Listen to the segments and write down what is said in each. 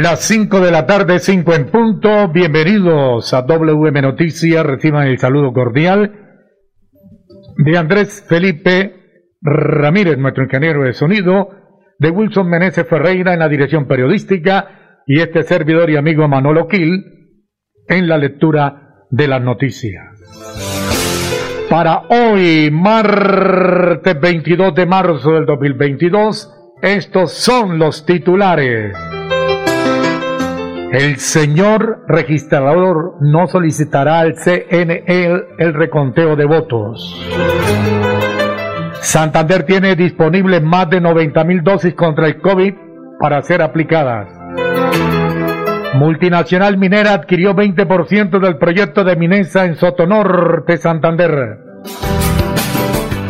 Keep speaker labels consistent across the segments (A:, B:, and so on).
A: Las 5 de la tarde, 5 en punto. Bienvenidos a WM Noticias. Reciban el saludo cordial de Andrés Felipe Ramírez, nuestro ingeniero de sonido, de Wilson Meneses Ferreira en la dirección periodística y este servidor y amigo Manolo Quil en la lectura de las noticias. Para hoy, martes 22 de marzo del 2022, estos son los titulares. El señor registrador no solicitará al CNE el, reconteo de votos. Santander tiene disponible más de 90 mil dosis contra el COVID para ser aplicadas. Multinacional Minera adquirió 20% del proyecto de Minesa en Sotonorte, Santander.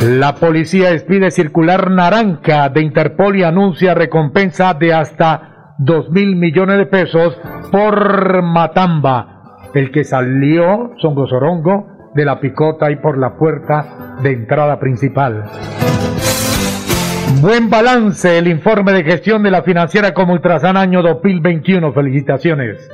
A: La policía expide circular naranja de Interpol y anuncia recompensa de hasta 2 mil millones de pesos por Matamba, el que salió, Songo Sorongo, de la picota y por la puerta de entrada principal. Buen balance el informe de gestión de la financiera como Ultrasan año 2021. Felicitaciones.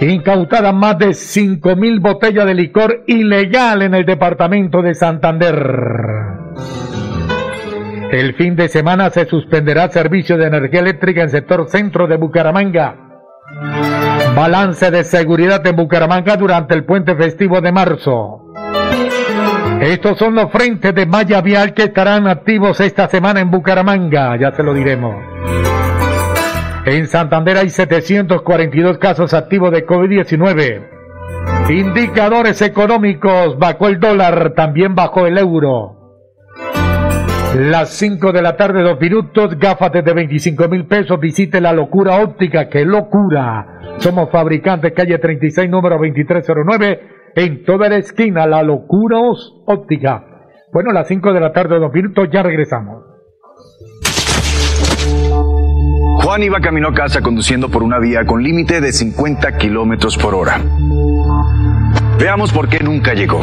A: Incautada más de 5 mil botellas de licor ilegal en el departamento de Santander. El fin de semana se suspenderá servicio de energía eléctrica en sector centro de Bucaramanga. Balance de seguridad en Bucaramanga durante el puente festivo de marzo. Estos son los frentes de malla vial que estarán activos esta semana en Bucaramanga, ya se lo diremos. En Santander hay 742 casos activos de COVID-19. Indicadores económicos, bajó el dólar, también bajó el euro. Las 5 de la tarde, dos minutos, gafas desde 25 mil pesos, visite la locura óptica, qué locura. Somos fabricantes, calle 36, número 2309, en toda la esquina, la locura óptica. Bueno, las 5 de la tarde, dos minutos, ya regresamos.
B: Juan iba camino a casa conduciendo por una vía con límite de 50 kilómetros por hora. Veamos por qué nunca llegó.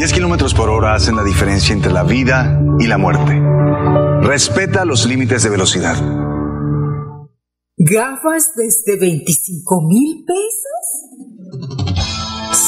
B: 10 kilómetros por hora hacen la diferencia entre la vida y la muerte. Respeta los límites de velocidad.
C: ¿Gafas desde 25 mil pesos?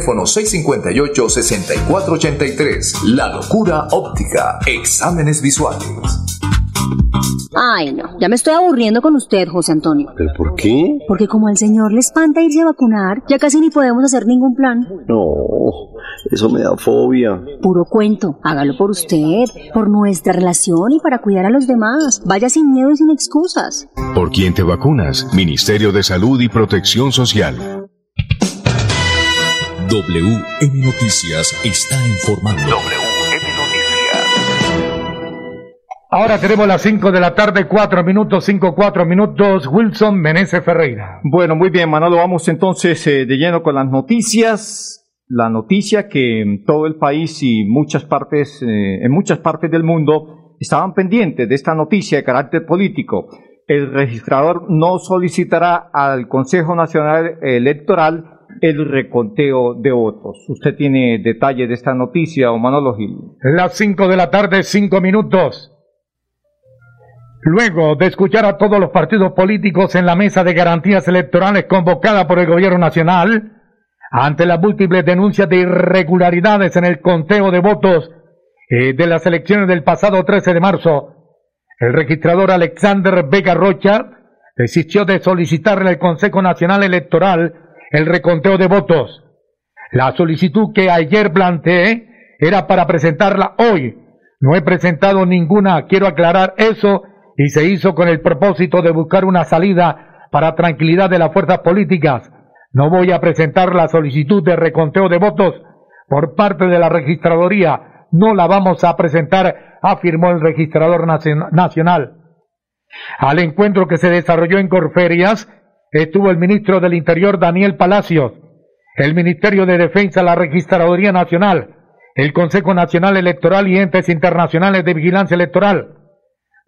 D: 658-6483. La locura óptica. Exámenes visuales.
E: Ay, no, ya me estoy aburriendo con usted, José Antonio.
F: ¿Pero por qué?
E: Porque como al señor le espanta irse a vacunar, ya casi ni podemos hacer ningún plan.
F: No, eso me da fobia.
E: Puro cuento, hágalo por usted, por nuestra relación y para cuidar a los demás. Vaya sin miedo y sin excusas.
G: ¿Por quién te vacunas? Ministerio de Salud y Protección Social. WM Noticias está informando.
H: WM Noticias.
A: Ahora tenemos las 5 de la tarde, 4 minutos, 5, 4 minutos. Wilson Meneses Ferreira.
I: Bueno, muy bien, Manolo. Vamos entonces eh, de lleno con las noticias. La noticia que en todo el país y muchas partes, eh, en muchas partes del mundo estaban pendientes de esta noticia de carácter político. el registrador no solicitará al Consejo Nacional Electoral el reconteo de votos. ¿Usted tiene detalles de esta noticia, o Manolo Gil?
A: Las 5 de la tarde, 5 minutos. Luego de escuchar a todos los partidos políticos en la mesa de garantías electorales convocada por el gobierno nacional, ante las múltiples denuncias de irregularidades en el conteo de votos eh, de las elecciones del pasado 13 de marzo, el registrador Alexander Vega Rocha desistió de solicitarle al Consejo Nacional Electoral el reconteo de votos. La solicitud que ayer planteé era para presentarla hoy. No he presentado ninguna, quiero aclarar eso, y se hizo con el propósito de buscar una salida para tranquilidad de las fuerzas políticas. No voy a presentar la solicitud de reconteo de votos por parte de la registraduría. No la vamos a presentar, afirmó el registrador nacional. Al encuentro que se desarrolló en Corferias, estuvo el ministro del Interior Daniel Palacios, el Ministerio de Defensa, la Registraduría Nacional, el Consejo Nacional Electoral y entes internacionales de vigilancia electoral.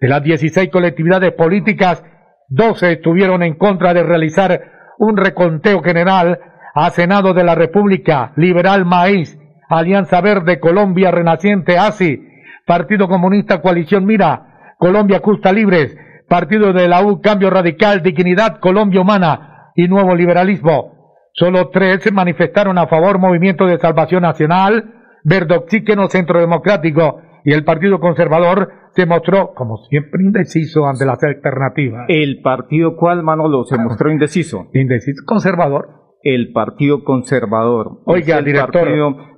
A: De las 16 colectividades políticas, 12 estuvieron en contra de realizar un reconteo general a Senado de la República, Liberal Maíz, Alianza Verde, Colombia Renaciente, ASI, Partido Comunista Coalición Mira, Colombia Justa Libres, Partido de la U, Cambio Radical, Dignidad, Colombia Humana y Nuevo Liberalismo. Solo tres se manifestaron a favor Movimiento de Salvación Nacional, Verde Oxígeno Centro Democrático y el Partido Conservador se mostró, como siempre, indeciso ante las alternativas.
I: ¿El partido cuál, Manolo, se mostró indeciso?
A: Indeciso, conservador
I: el Partido Conservador.
A: Oiga, director.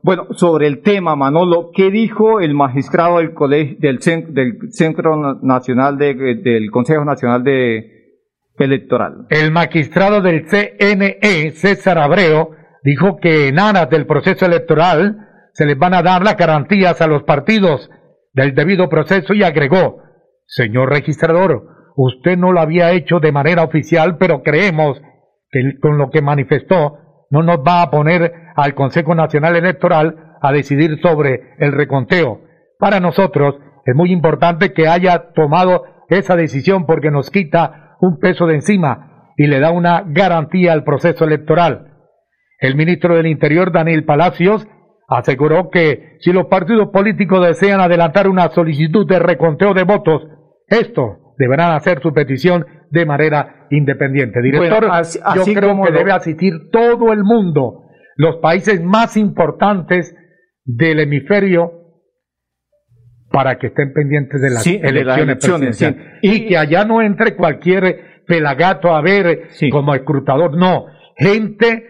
I: bueno, sobre el tema, Manolo, ¿qué dijo el magistrado del colegio, del, del Centro Nacional de, del Consejo Nacional de Electoral?
A: El magistrado del CNE, César Abreu, dijo que en aras del proceso electoral se les van a dar las garantías a los partidos del debido proceso y agregó, señor registrador, usted no lo había hecho de manera oficial, pero creemos con lo que manifestó no nos va a poner al Consejo Nacional Electoral a decidir sobre el reconteo. Para nosotros es muy importante que haya tomado esa decisión porque nos quita un peso de encima y le da una garantía al proceso electoral. El ministro del Interior, Daniel Palacios, aseguró que si los partidos políticos desean adelantar una solicitud de reconteo de votos, esto deberán hacer su petición de manera independiente. Director, yo creo que debe asistir todo el mundo, los países más importantes del hemisferio, para que estén pendientes de las elecciones, y que allá no entre cualquier pelagato a ver como escrutador, no, gente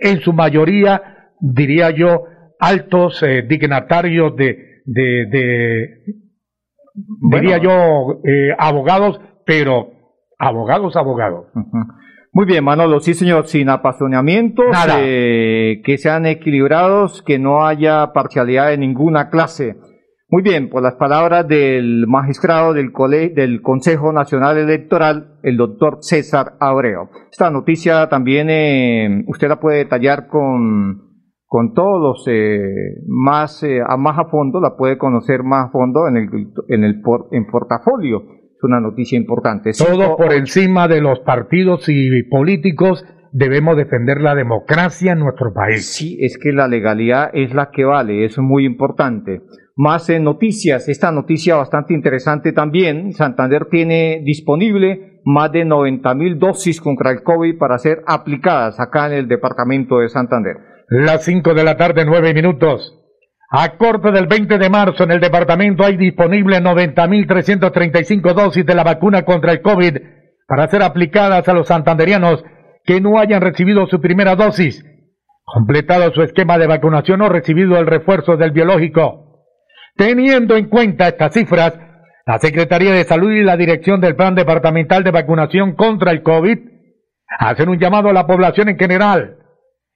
A: en su mayoría, diría yo, altos eh, dignatarios de, de, diría yo, eh, abogados, pero Abogados, abogados.
I: Muy bien, Manolo, sí señor, sin apasionamientos, eh, que sean equilibrados, que no haya parcialidad de ninguna clase. Muy bien, por las palabras del magistrado del, del Consejo Nacional Electoral, el doctor César Abreu. Esta noticia también eh, usted la puede detallar con, con todos los eh, más, a más a fondo, la puede conocer más a fondo en el, en el en portafolio es una noticia importante.
A: Todo por encima de los partidos y políticos debemos defender la democracia en nuestro país.
I: Sí, es que la legalidad es la que vale, eso es muy importante. Más en noticias, esta noticia bastante interesante también, Santander tiene disponible más de 90 mil dosis contra el COVID para ser aplicadas acá en el departamento de Santander.
A: Las 5 de la tarde, 9 minutos. A corte del 20 de marzo en el departamento hay disponible 90.335 dosis de la vacuna contra el COVID para ser aplicadas a los santanderianos que no hayan recibido su primera dosis, completado su esquema de vacunación o recibido el refuerzo del biológico. Teniendo en cuenta estas cifras, la Secretaría de Salud y la Dirección del Plan Departamental de Vacunación contra el COVID hacen un llamado a la población en general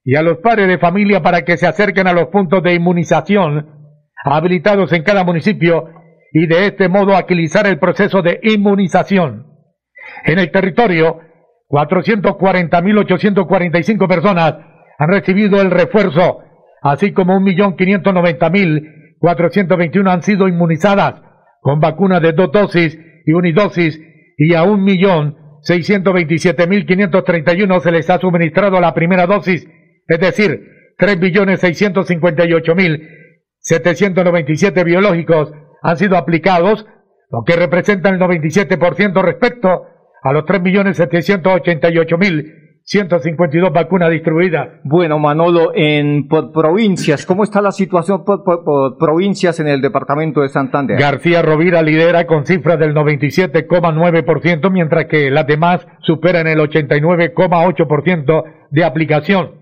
A: y a los padres de familia para que se acerquen a los puntos de inmunización habilitados en cada municipio y de este modo agilizar el proceso de inmunización. En el territorio, 440.845 personas han recibido el refuerzo, así como 1.590.421 han sido inmunizadas con vacunas de dos dosis y unidosis y a 1.627.531 se les ha suministrado la primera dosis, es decir, 3.658.797 biológicos han sido aplicados, lo que representa el 97% respecto a los 3.788.000 152 vacunas distribuidas.
I: Bueno, Manolo, en provincias, ¿cómo está la situación por, provincias en el departamento de Santander?
A: García Rovira lidera con cifras del 97,9%, mientras que las demás superan el 89,8% de aplicación.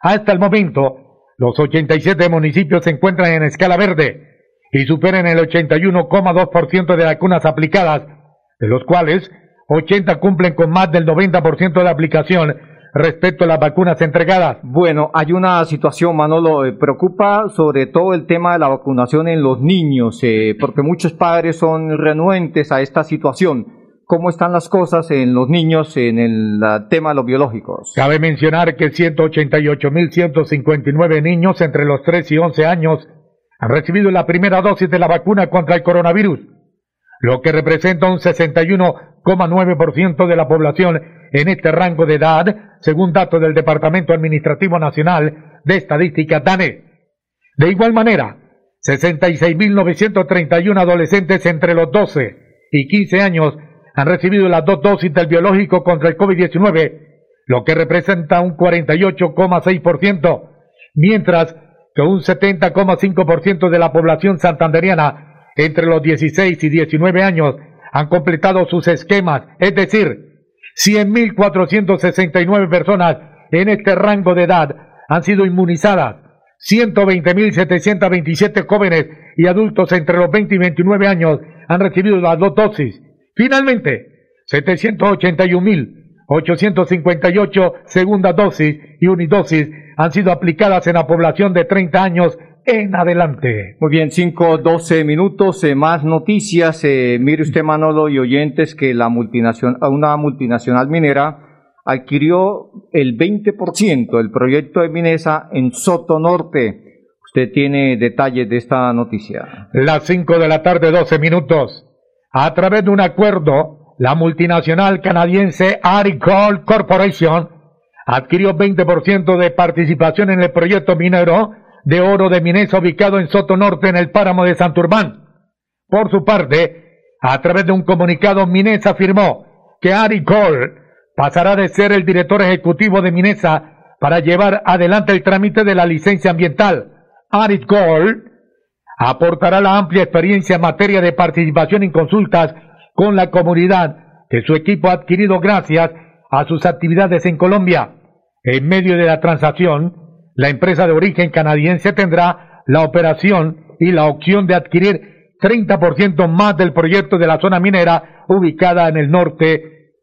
A: Hasta el momento, los 87 municipios se encuentran en escala verde y superan el 81,2% de vacunas aplicadas, de los cuales 80 cumplen con más del 90% de aplicación respecto a las vacunas entregadas.
I: Bueno, hay una situación, Manolo, eh, preocupa sobre todo el tema de la vacunación en los niños, eh, porque muchos padres son renuentes a esta situación. ¿Cómo están las cosas en los niños en el tema de los biológicos?
A: Cabe mencionar que 188.159 niños entre los 3 y 11 años han recibido la primera dosis de la vacuna contra el coronavirus lo que representa un 61,9% de la población en este rango de edad, según datos del Departamento Administrativo Nacional de Estadística DANE. De igual manera, 66.931 adolescentes entre los 12 y 15 años han recibido las dos dosis del biológico contra el COVID-19, lo que representa un 48,6%, mientras que un 70,5% de la población santanderiana entre los 16 y 19 años han completado sus esquemas, es decir, 100.469 personas en este rango de edad han sido inmunizadas, 120.727 jóvenes y adultos entre los 20 y 29 años han recibido las dos dosis. Finalmente, 781.858 segunda dosis y unidosis han sido aplicadas en la población de 30 años en adelante.
I: Muy bien, 5, 12 minutos, eh, más noticias. Eh, mire usted, Manolo y oyentes, que la multinacional, una multinacional minera adquirió el 20% del proyecto de Minesa en Soto Norte. Usted tiene detalles de esta noticia.
A: Las 5 de la tarde, 12 minutos. A través de un acuerdo, la multinacional canadiense Aricol Corporation adquirió 20% de participación en el proyecto minero de oro de Minesa ubicado en Soto Norte en el páramo de Santurbán. Por su parte, a través de un comunicado, Minesa afirmó que Ari Cole pasará de ser el director ejecutivo de Minesa para llevar adelante el trámite de la licencia ambiental. Ari Cole aportará la amplia experiencia en materia de participación en consultas con la comunidad que su equipo ha adquirido gracias a sus actividades en Colombia. En medio de la transacción, la empresa de origen canadiense tendrá la operación y la opción de adquirir 30% más del proyecto de la zona minera ubicada en el norte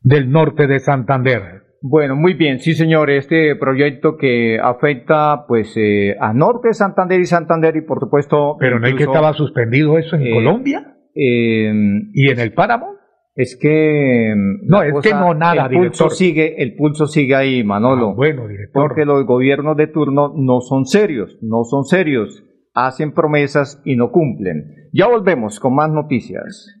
A: del norte de Santander.
I: Bueno, muy bien, sí señor, este proyecto que afecta pues eh, a norte de Santander y Santander y por supuesto...
A: Pero no hay que estaba suspendido eso en eh, Colombia
I: eh, y en el páramo.
A: Es que
I: mm, no, es que no nada, el pulso sigue, el pulso sigue ahí, Manolo.
A: Ah, bueno, director.
I: Porque los gobiernos de turno no son serios, no son serios, hacen promesas y no cumplen. Ya volvemos con más noticias.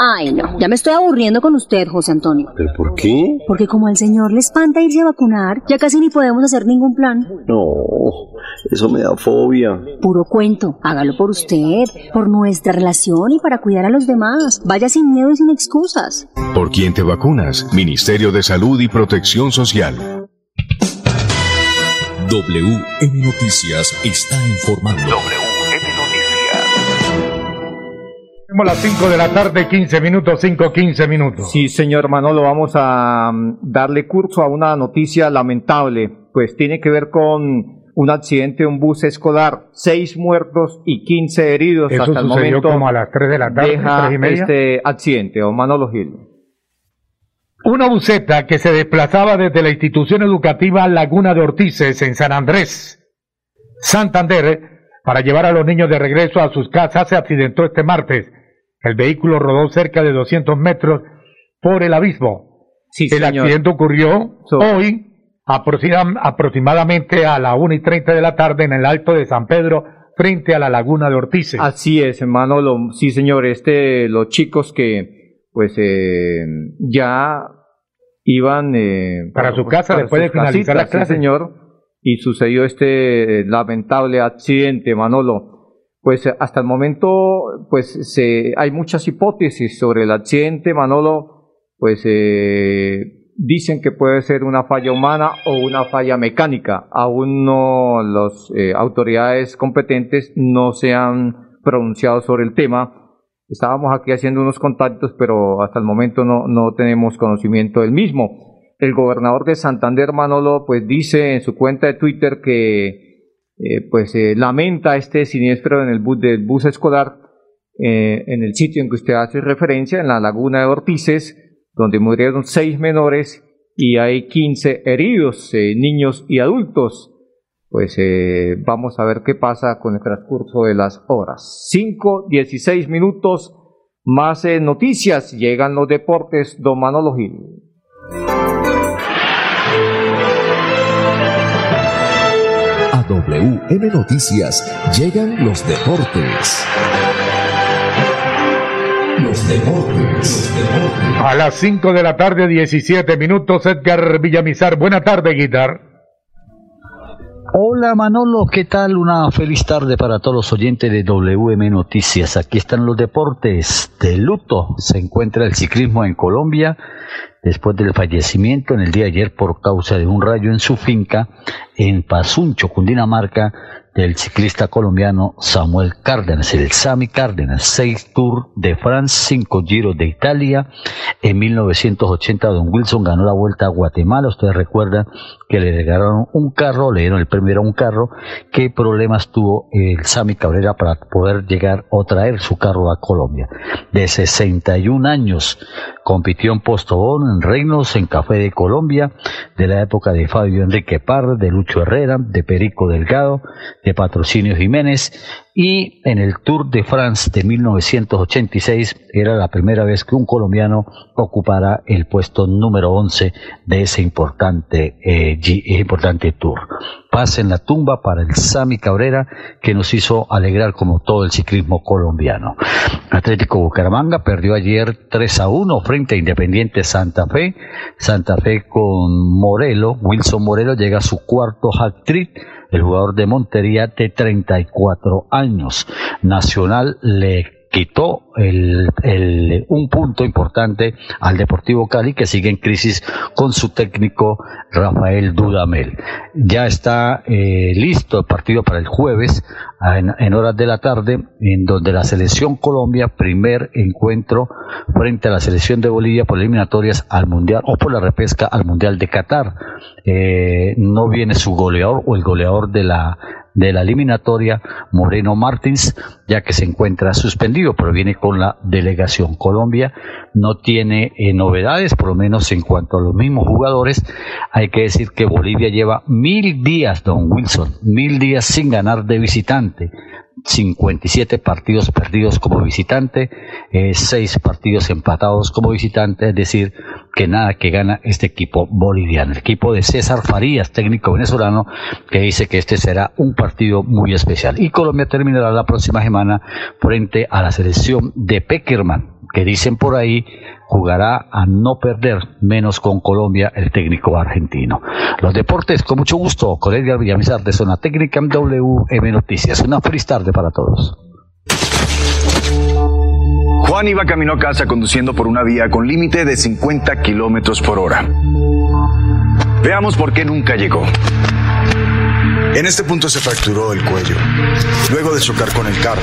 E: Ay, no, ya me estoy aburriendo con usted, José Antonio.
F: ¿Pero por qué?
E: Porque como al señor le espanta irse a vacunar, ya casi ni podemos hacer ningún plan.
F: No, eso me da fobia.
E: Puro cuento, hágalo por usted, por nuestra relación y para cuidar a los demás. Vaya sin miedo y sin excusas.
G: ¿Por quién te vacunas? Ministerio de Salud y Protección Social. WM Noticias está informando.
H: WM
A: Como las 5 de la tarde, 15 minutos, 5, 15 minutos.
I: Sí, señor Manolo, vamos a mm, darle curso a una noticia lamentable. Pues tiene que ver con un accidente de un bus escolar, seis muertos y 15 heridos
A: Eso
I: hasta el momento.
A: como a las 3 de la tarde,
I: deja
A: tres y media.
I: este accidente, o Manolo Gil.
A: Una buceta que se desplazaba desde la institución educativa Laguna de Ortices en San Andrés, Santander, para llevar a los niños de regreso a sus casas se accidentó este martes. El vehículo rodó cerca de 200 metros por el abismo.
I: Sí,
A: el
I: señor.
A: accidente ocurrió
I: So-
A: hoy aproxima- aproximadamente a la 1 y 30 de la tarde en el Alto de San Pedro frente a la Laguna de Ortices.
I: Así es, Manolo. Sí, señor. Este, los chicos que, pues, eh, ya iban eh,
A: Para su casa
I: para
A: después de finalizar la
I: sí,
A: clase.
I: señor. Y sucedió este eh, lamentable accidente, Manolo. Pues eh, hasta el momento, pues, se, hay muchas hipótesis sobre el accidente, Manolo. Pues eh, dicen que puede ser una falla humana o una falla mecánica. Aún no las autoridades competentes no se han pronunciado sobre el tema. Estábamos aquí haciendo unos contactos, pero hasta el momento no, no tenemos conocimiento del mismo. El gobernador de Santander, Manolo, pues dice en su cuenta de Twitter que eh, pues eh, lamenta este siniestro en el bus del bus escolar eh, en el sitio en que usted hace referencia, en la laguna de Ortices, donde murieron seis menores y hay 15 heridos, niños y adultos. Pues vamos a ver qué pasa con el transcurso de las horas. 5, 16 minutos, más noticias. Llegan los deportes, Don Manolo.
J: A WM Noticias llegan los deportes. Los deportes.
A: A las 5 de la tarde, 17 minutos, Edgar Villamizar. Buena tarde, Guitar.
K: Hola Manolo, ¿qué tal? Una feliz tarde para todos los oyentes de WM Noticias. Aquí están los deportes. De luto se encuentra el ciclismo en Colombia después del fallecimiento en el día de ayer por causa de un rayo en su finca en Pasuncho, Cundinamarca, del ciclista colombiano Samuel Cárdenas, el Sami Cárdenas, seis Tours de France, cinco Giros de Italia. En 1980 Don Wilson ganó la Vuelta a Guatemala. Ustedes recuerdan que le regalaron un carro, le dieron el premio era un carro. ¿Qué problemas tuvo el Sami Cabrera para poder llegar o traer su carro a Colombia? De 61 años, compitió en Postobón, en Reinos, en Café de Colombia, de la época de Fabio Enrique Parra, de Lucho Herrera, de Perico Delgado, de Patrocinio Jiménez y en el Tour de France de 1986 era la primera vez que un colombiano ocupara el puesto número 11 de ese importante, eh, G- importante Tour. Paz en la tumba para el Sami Cabrera que nos hizo alegrar como todo el ciclismo colombiano. Atlético Bucaramanga perdió ayer 3 a 1 frente a Independiente Santa Fe. Santa Fe con Morelo, Wilson Morelo llega a su cuarto hat-trick el jugador de Montería de 34 años. Nacional le quitó el, un punto importante al Deportivo Cali que sigue en crisis con su técnico Rafael Dudamel. Ya está eh, listo el partido para el jueves en, en horas de la tarde en donde la selección Colombia primer encuentro frente a la selección de Bolivia por eliminatorias al Mundial o por la repesca al Mundial de Qatar. Eh, no viene su goleador o el goleador de la de la eliminatoria, Moreno Martins, ya que se encuentra suspendido, pero viene con la delegación. Colombia no tiene eh, novedades, por lo menos en cuanto a los mismos jugadores. Hay que decir que Bolivia lleva mil días, don Wilson, mil días sin ganar de visitante. 57 partidos perdidos como visitante, 6 partidos empatados como visitante, es decir, que nada que gana este equipo boliviano. El equipo de César Farías, técnico venezolano, que dice que este será un partido muy especial. Y Colombia terminará la próxima semana frente a la selección de Peckerman, que dicen por ahí jugará a no perder, menos con Colombia, el técnico argentino. Los deportes, con mucho gusto, con Edgar Villamizar de Zona Técnica en WM Noticias. Una feliz tarde para todos.
B: Juan iba camino a casa conduciendo por una vía con límite de 50 kilómetros por hora. Veamos por qué nunca llegó. En este punto se fracturó el cuello, luego de chocar con el carro.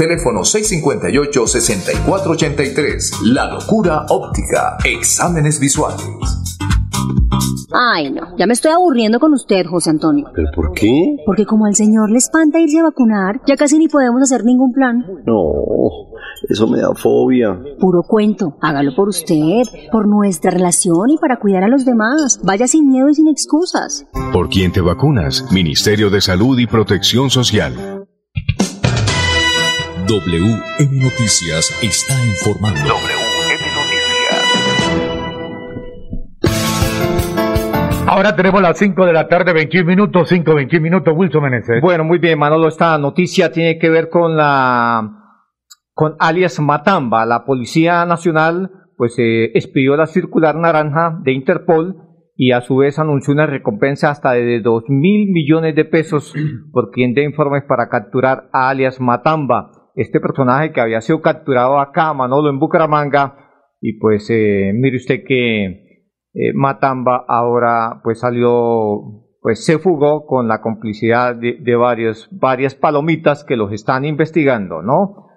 D: Teléfono 658-6483. La locura óptica. Exámenes visuales.
E: Ay, no, ya me estoy aburriendo con usted, José Antonio.
F: ¿Pero por qué?
E: Porque como al señor le espanta irse a vacunar, ya casi ni podemos hacer ningún plan.
F: No, eso me da fobia.
E: Puro cuento, hágalo por usted, por nuestra relación y para cuidar a los demás. Vaya sin miedo y sin excusas.
G: ¿Por quién te vacunas? Ministerio de Salud y Protección Social. WM Noticias está informando.
H: WM Noticias.
A: Ahora tenemos las 5 de la tarde, 21 minutos, 5, 21 minutos, Wilson Meneses.
I: Bueno, muy bien, Manolo, esta noticia tiene que ver con la con alias Matamba. La Policía Nacional pues eh, expidió la circular naranja de Interpol y a su vez anunció una recompensa hasta de 2 mil millones de pesos por quien dé informes para capturar a alias Matamba este personaje que había sido capturado acá, Manolo, en Bucaramanga, y pues eh, mire usted que eh, Matamba ahora pues salió, pues se fugó con la complicidad de, varios, varias palomitas que los están investigando, ¿no?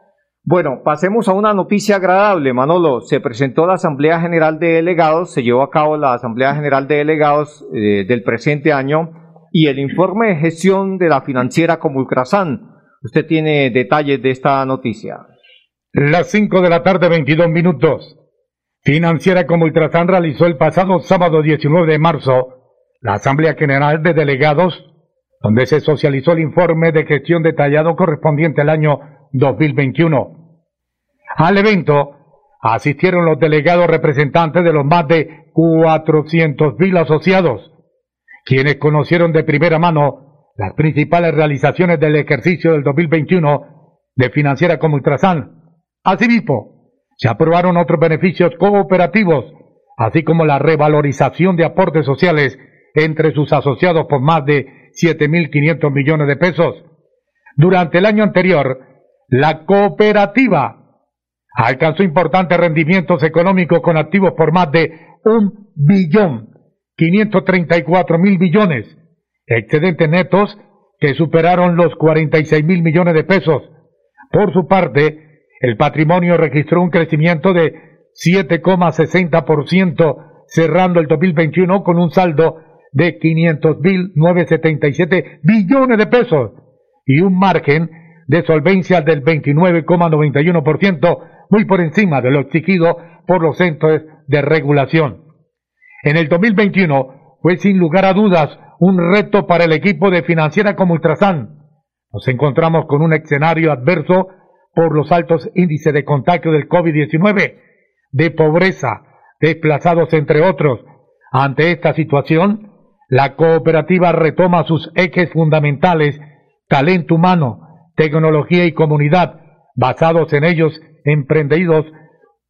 I: Bueno, pasemos a una noticia agradable, Manolo. Se presentó la Asamblea General de Delegados, se llevó a cabo la Asamblea General de Delegados eh, del presente año y el informe de gestión de la financiera como Ultrasan. Usted tiene detalles de esta noticia.
A: Las 5 de la tarde, 22 minutos. Financiera como Ultrasan realizó el pasado sábado 19 de marzo la Asamblea General de Delegados, donde se socializó el informe de gestión detallado correspondiente al año 2021. Al evento asistieron los delegados representantes de los más de 400.000 asociados, quienes conocieron de primera mano las principales realizaciones del ejercicio del 2021 de Financiera como Ultrasan. Asimismo, se aprobaron otros beneficios cooperativos, así como la revalorización de aportes sociales entre sus asociados por más de 7.500 millones de pesos. Durante el año anterior, la cooperativa alcanzó importantes rendimientos económicos con activos por más de un billón 534 mil billones, excedentes netos que superaron los 46 mil millones de pesos. Por su parte, el patrimonio registró un crecimiento de 7,60%, cerrando el 2021 con un saldo de 500.977 billones de pesos y un margen de solvencia del 29,91%, muy por encima de lo exigido por los centros de regulación. En el 2021 fue sin lugar a dudas un reto para el equipo de financiera como Ultrasan. Nos encontramos con un escenario adverso por los altos índices de contagio del COVID-19, de pobreza, desplazados entre otros. Ante esta situación, la cooperativa retoma sus ejes fundamentales, talento humano, tecnología y comunidad. Basados en ellos, emprendidos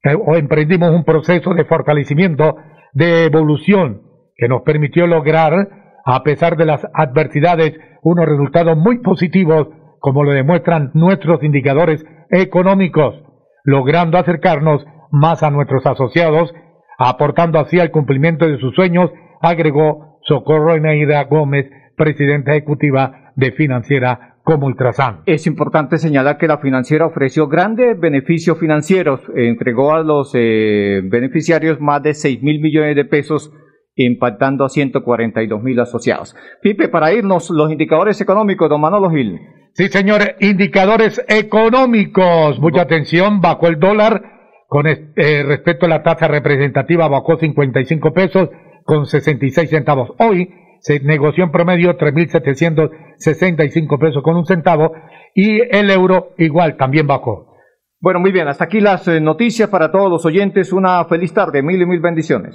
A: eh, o emprendimos un proceso de fortalecimiento, de evolución, que nos permitió lograr, a pesar de las adversidades, unos resultados muy positivos, como lo demuestran nuestros indicadores económicos, logrando acercarnos más a nuestros asociados, aportando así al cumplimiento de sus sueños, agregó Socorro Eneida Gómez, presidenta ejecutiva de Financiera como Ultrasan.
I: Es importante señalar que la financiera ofreció grandes beneficios financieros, entregó a los eh, beneficiarios más de 6 mil millones de pesos, impactando a 142 mil asociados. Pipe, para irnos, los indicadores económicos, don Manolo Gil.
A: Sí, señores, indicadores económicos. Mucha atención, bajó el dólar con eh, respecto a la tasa representativa, bajó 55 pesos con 66 centavos. Hoy se negoció en promedio 3.765 pesos con un centavo y el euro igual también bajó.
I: Bueno, muy bien, hasta aquí las eh, noticias para todos los oyentes. Una feliz tarde, mil y mil bendiciones.